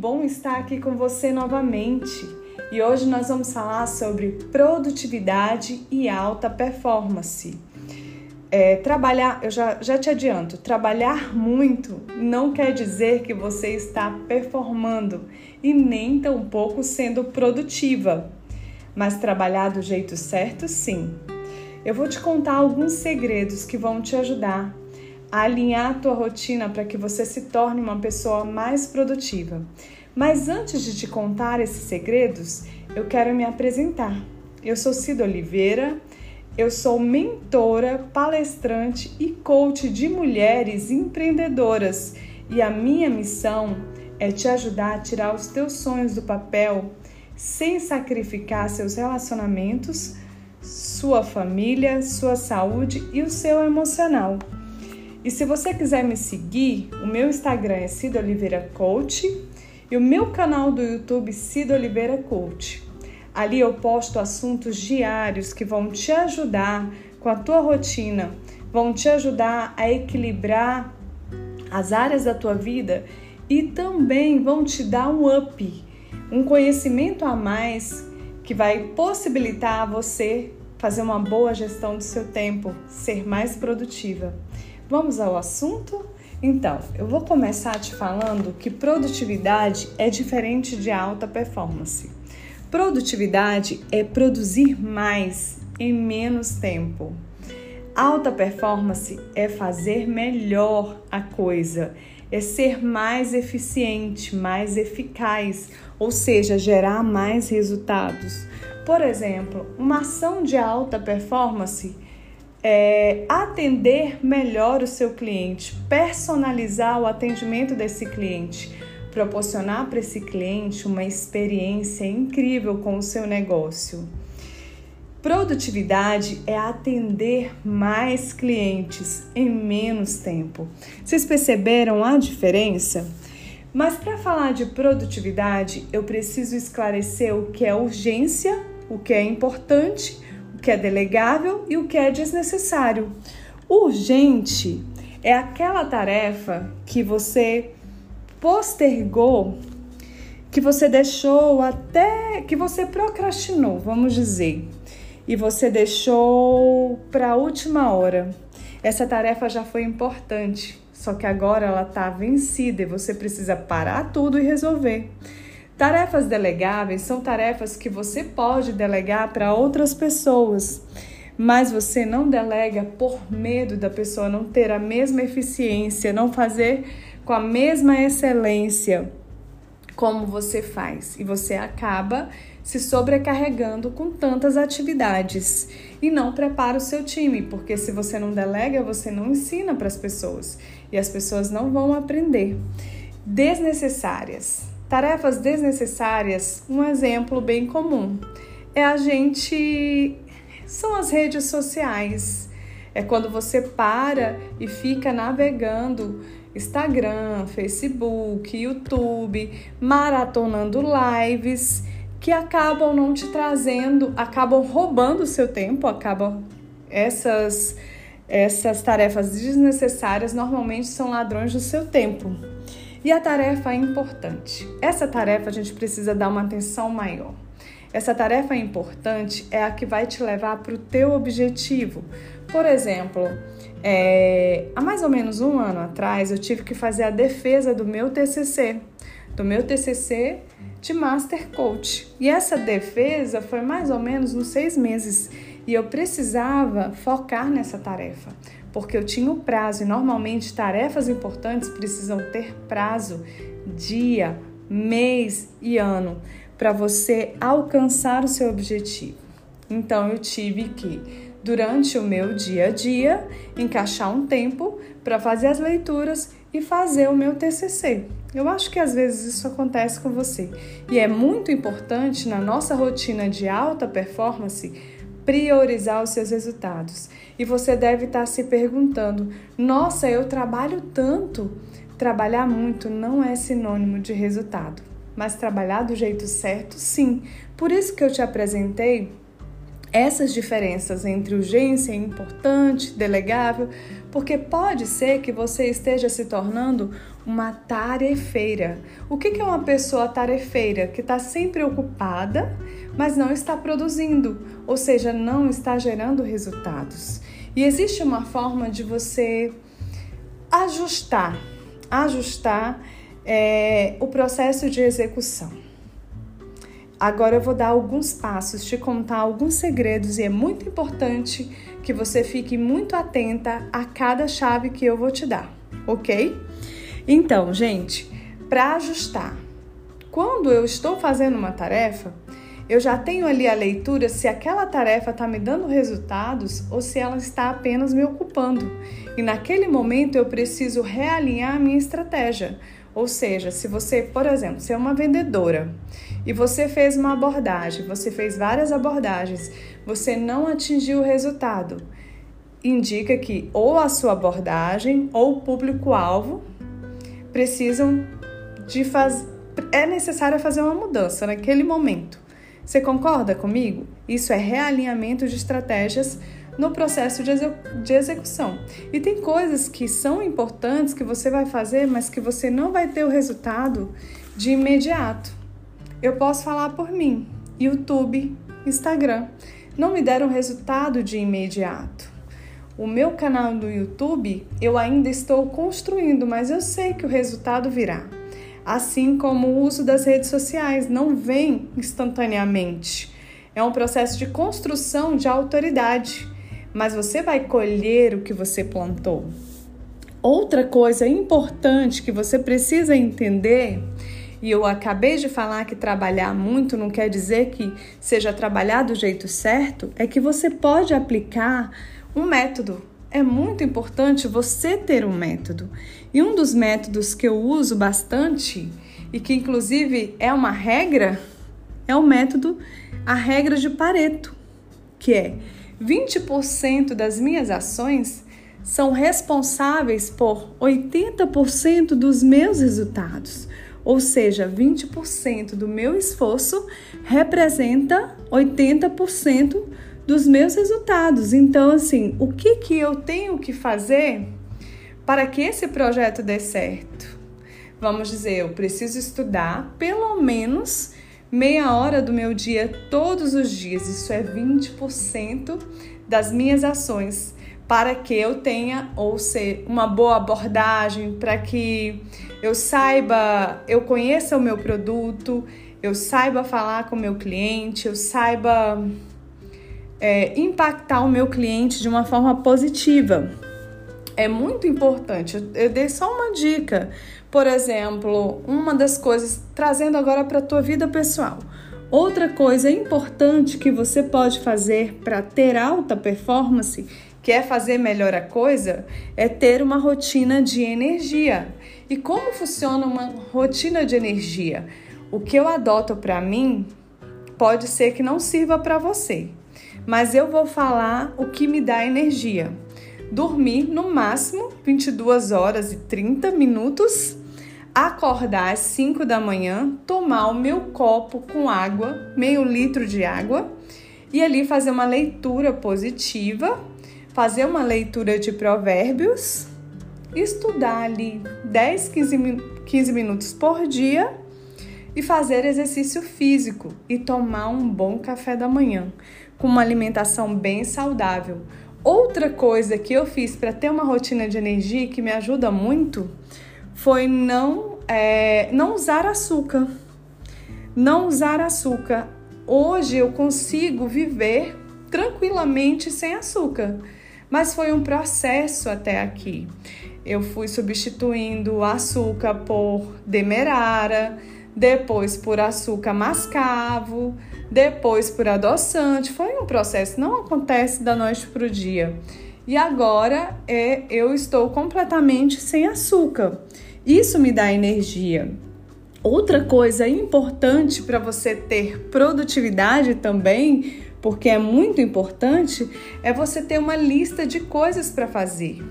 bom estar aqui com você novamente. E hoje nós vamos falar sobre produtividade e alta performance. É, trabalhar, eu já, já te adianto, trabalhar muito não quer dizer que você está performando e nem tampouco sendo produtiva. Mas trabalhar do jeito certo, sim. Eu vou te contar alguns segredos que vão te ajudar a alinhar a tua rotina para que você se torne uma pessoa mais produtiva. Mas antes de te contar esses segredos, eu quero me apresentar. Eu sou Cida Oliveira, eu sou mentora, palestrante e coach de mulheres empreendedoras e a minha missão é te ajudar a tirar os teus sonhos do papel sem sacrificar seus relacionamentos, sua família, sua saúde e o seu emocional. E se você quiser me seguir, o meu Instagram é Cida Oliveira Coach e o meu canal do YouTube Cida Oliveira Coach. Ali eu posto assuntos diários que vão te ajudar com a tua rotina, vão te ajudar a equilibrar as áreas da tua vida e também vão te dar um up, um conhecimento a mais que vai possibilitar você fazer uma boa gestão do seu tempo, ser mais produtiva. Vamos ao assunto? Então, eu vou começar te falando que produtividade é diferente de alta performance. Produtividade é produzir mais em menos tempo. Alta performance é fazer melhor a coisa, é ser mais eficiente, mais eficaz, ou seja, gerar mais resultados. Por exemplo, uma ação de alta performance é, atender melhor o seu cliente, personalizar o atendimento desse cliente, proporcionar para esse cliente uma experiência incrível com o seu negócio. Produtividade é atender mais clientes em menos tempo. Vocês perceberam a diferença? Mas para falar de produtividade, eu preciso esclarecer o que é urgência, o que é importante que é delegável e o que é desnecessário. Urgente é aquela tarefa que você postergou, que você deixou até que você procrastinou, vamos dizer, e você deixou para a última hora. Essa tarefa já foi importante, só que agora ela está vencida e você precisa parar tudo e resolver. Tarefas delegáveis são tarefas que você pode delegar para outras pessoas, mas você não delega por medo da pessoa não ter a mesma eficiência, não fazer com a mesma excelência como você faz e você acaba se sobrecarregando com tantas atividades e não prepara o seu time, porque se você não delega, você não ensina para as pessoas e as pessoas não vão aprender. Desnecessárias. Tarefas desnecessárias, um exemplo bem comum é a gente. são as redes sociais. É quando você para e fica navegando Instagram, Facebook, YouTube, maratonando lives que acabam não te trazendo, acabam roubando o seu tempo, acabam essas essas tarefas desnecessárias normalmente são ladrões do seu tempo. E a tarefa é importante. Essa tarefa a gente precisa dar uma atenção maior. Essa tarefa importante é a que vai te levar para o teu objetivo. Por exemplo, é, há mais ou menos um ano atrás eu tive que fazer a defesa do meu TCC, do meu TCC de Master Coach. E essa defesa foi mais ou menos uns seis meses e eu precisava focar nessa tarefa porque eu tinha o prazo e normalmente tarefas importantes precisam ter prazo, dia, mês e ano para você alcançar o seu objetivo. Então eu tive que, durante o meu dia a dia, encaixar um tempo para fazer as leituras e fazer o meu TCC. Eu acho que às vezes isso acontece com você e é muito importante na nossa rotina de alta performance priorizar os seus resultados. E você deve estar se perguntando: nossa, eu trabalho tanto. Trabalhar muito não é sinônimo de resultado, mas trabalhar do jeito certo, sim. Por isso que eu te apresentei essas diferenças entre urgência, importante, delegável, porque pode ser que você esteja se tornando uma tarefeira. O que é uma pessoa tarefeira? Que está sempre ocupada, mas não está produzindo, ou seja, não está gerando resultados. E existe uma forma de você ajustar, ajustar é, o processo de execução. Agora eu vou dar alguns passos, te contar alguns segredos e é muito importante que você fique muito atenta a cada chave que eu vou te dar, ok? Então, gente, para ajustar, quando eu estou fazendo uma tarefa, eu já tenho ali a leitura se aquela tarefa está me dando resultados ou se ela está apenas me ocupando. E naquele momento eu preciso realinhar a minha estratégia. Ou seja, se você, por exemplo, se é uma vendedora e você fez uma abordagem, você fez várias abordagens, você não atingiu o resultado, indica que ou a sua abordagem ou o público-alvo precisam de fazer. É necessário fazer uma mudança naquele momento. Você concorda comigo? Isso é realinhamento de estratégias no processo de, de execução. E tem coisas que são importantes que você vai fazer, mas que você não vai ter o resultado de imediato. Eu posso falar por mim. YouTube, Instagram não me deram resultado de imediato. O meu canal do YouTube eu ainda estou construindo, mas eu sei que o resultado virá. Assim como o uso das redes sociais não vem instantaneamente. É um processo de construção de autoridade, mas você vai colher o que você plantou. Outra coisa importante que você precisa entender e eu acabei de falar que trabalhar muito não quer dizer que seja trabalhar do jeito certo, é que você pode aplicar um método. É muito importante você ter um método. E um dos métodos que eu uso bastante e que inclusive é uma regra é o método a regra de Pareto, que é 20% das minhas ações são responsáveis por 80% dos meus resultados. Ou seja, 20% do meu esforço representa 80% dos meus resultados. Então, assim, o que, que eu tenho que fazer para que esse projeto dê certo? Vamos dizer, eu preciso estudar pelo menos meia hora do meu dia todos os dias. Isso é 20% das minhas ações para que eu tenha ou ser uma boa abordagem, para que eu saiba, eu conheça o meu produto, eu saiba falar com o meu cliente, eu saiba é, impactar o meu cliente de uma forma positiva. É muito importante. Eu, eu dei só uma dica. Por exemplo, uma das coisas, trazendo agora para a tua vida pessoal. Outra coisa importante que você pode fazer para ter alta performance quer fazer melhor a coisa é ter uma rotina de energia. E como funciona uma rotina de energia? O que eu adoto para mim pode ser que não sirva para você, mas eu vou falar o que me dá energia. Dormir no máximo 22 horas e 30 minutos, acordar às 5 da manhã, tomar o meu copo com água, meio litro de água, e ali fazer uma leitura positiva fazer uma leitura de provérbios, estudar ali 10, 15, 15 minutos por dia. E fazer exercício físico e tomar um bom café da manhã, com uma alimentação bem saudável. Outra coisa que eu fiz para ter uma rotina de energia que me ajuda muito foi não, é, não usar açúcar. Não usar açúcar. Hoje eu consigo viver tranquilamente sem açúcar mas foi um processo até aqui. Eu fui substituindo açúcar por demerara, depois por açúcar mascavo, depois por adoçante. Foi um processo, não acontece da noite para o dia. E agora é, eu estou completamente sem açúcar. Isso me dá energia. Outra coisa importante para você ter produtividade também porque é muito importante, é você ter uma lista de coisas para fazer.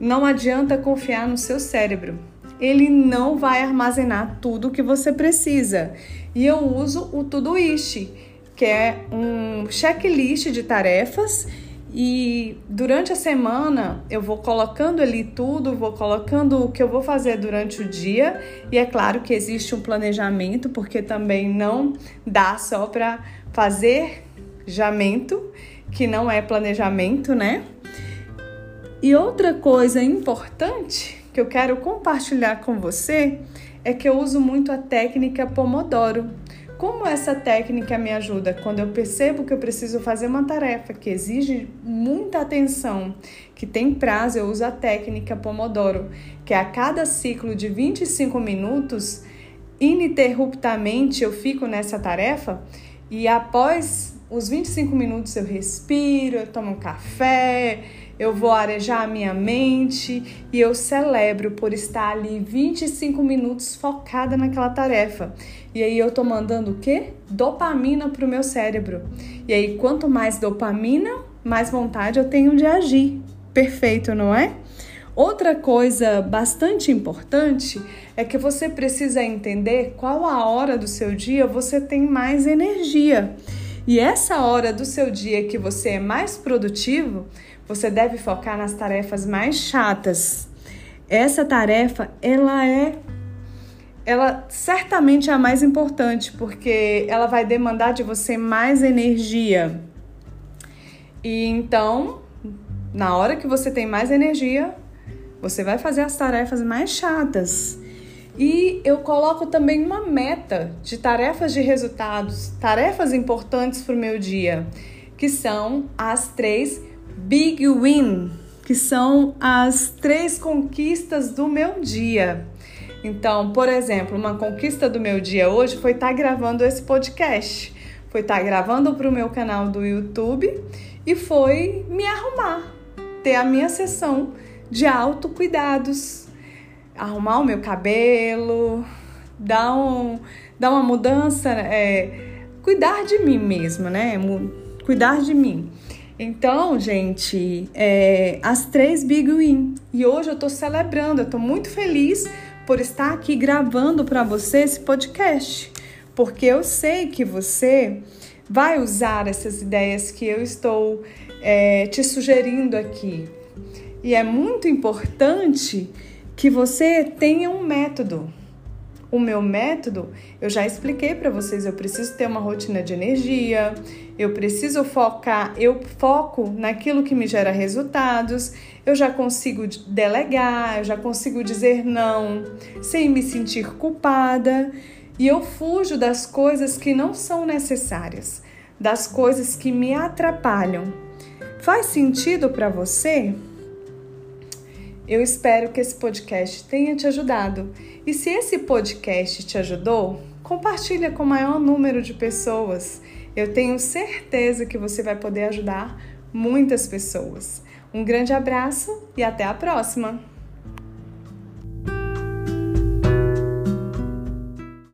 Não adianta confiar no seu cérebro. Ele não vai armazenar tudo o que você precisa. E eu uso o Todoist. que é um checklist de tarefas e durante a semana eu vou colocando ali tudo, vou colocando o que eu vou fazer durante o dia, e é claro que existe um planejamento, porque também não dá só para fazer jamento, que não é planejamento, né? E outra coisa importante que eu quero compartilhar com você é que eu uso muito a técnica Pomodoro. Como essa técnica me ajuda? Quando eu percebo que eu preciso fazer uma tarefa que exige muita atenção, que tem prazo, eu uso a técnica Pomodoro, que a cada ciclo de 25 minutos, ininterruptamente eu fico nessa tarefa e após os 25 minutos eu respiro, eu tomo um café, eu vou arejar a minha mente e eu celebro por estar ali 25 minutos focada naquela tarefa. E aí eu tô mandando o quê? Dopamina pro meu cérebro. E aí quanto mais dopamina, mais vontade eu tenho de agir. Perfeito, não é? Outra coisa bastante importante é que você precisa entender qual a hora do seu dia você tem mais energia. E essa hora do seu dia que você é mais produtivo, você deve focar nas tarefas mais chatas. Essa tarefa, ela é ela certamente é a mais importante, porque ela vai demandar de você mais energia. E então, na hora que você tem mais energia, você vai fazer as tarefas mais chatas. E eu coloco também uma meta de tarefas de resultados, tarefas importantes para o meu dia, que são as três Big Win, que são as três conquistas do meu dia. Então, por exemplo, uma conquista do meu dia hoje foi estar tá gravando esse podcast. Foi estar tá gravando para o meu canal do YouTube e foi me arrumar, ter a minha sessão de autocuidados, arrumar o meu cabelo, dar, um, dar uma mudança, é, cuidar de mim mesma, né? Cuidar de mim. Então, gente, é, as três Big Win. E hoje eu tô celebrando, eu tô muito feliz por estar aqui gravando para você esse podcast, porque eu sei que você vai usar essas ideias que eu estou é, te sugerindo aqui. E é muito importante que você tenha um método. O meu método, eu já expliquei para vocês, eu preciso ter uma rotina de energia, eu preciso focar, eu foco naquilo que me gera resultados, eu já consigo delegar, eu já consigo dizer não sem me sentir culpada e eu fujo das coisas que não são necessárias, das coisas que me atrapalham. Faz sentido para você? Eu espero que esse podcast tenha te ajudado. E se esse podcast te ajudou, compartilha com o maior número de pessoas. Eu tenho certeza que você vai poder ajudar muitas pessoas. Um grande abraço e até a próxima!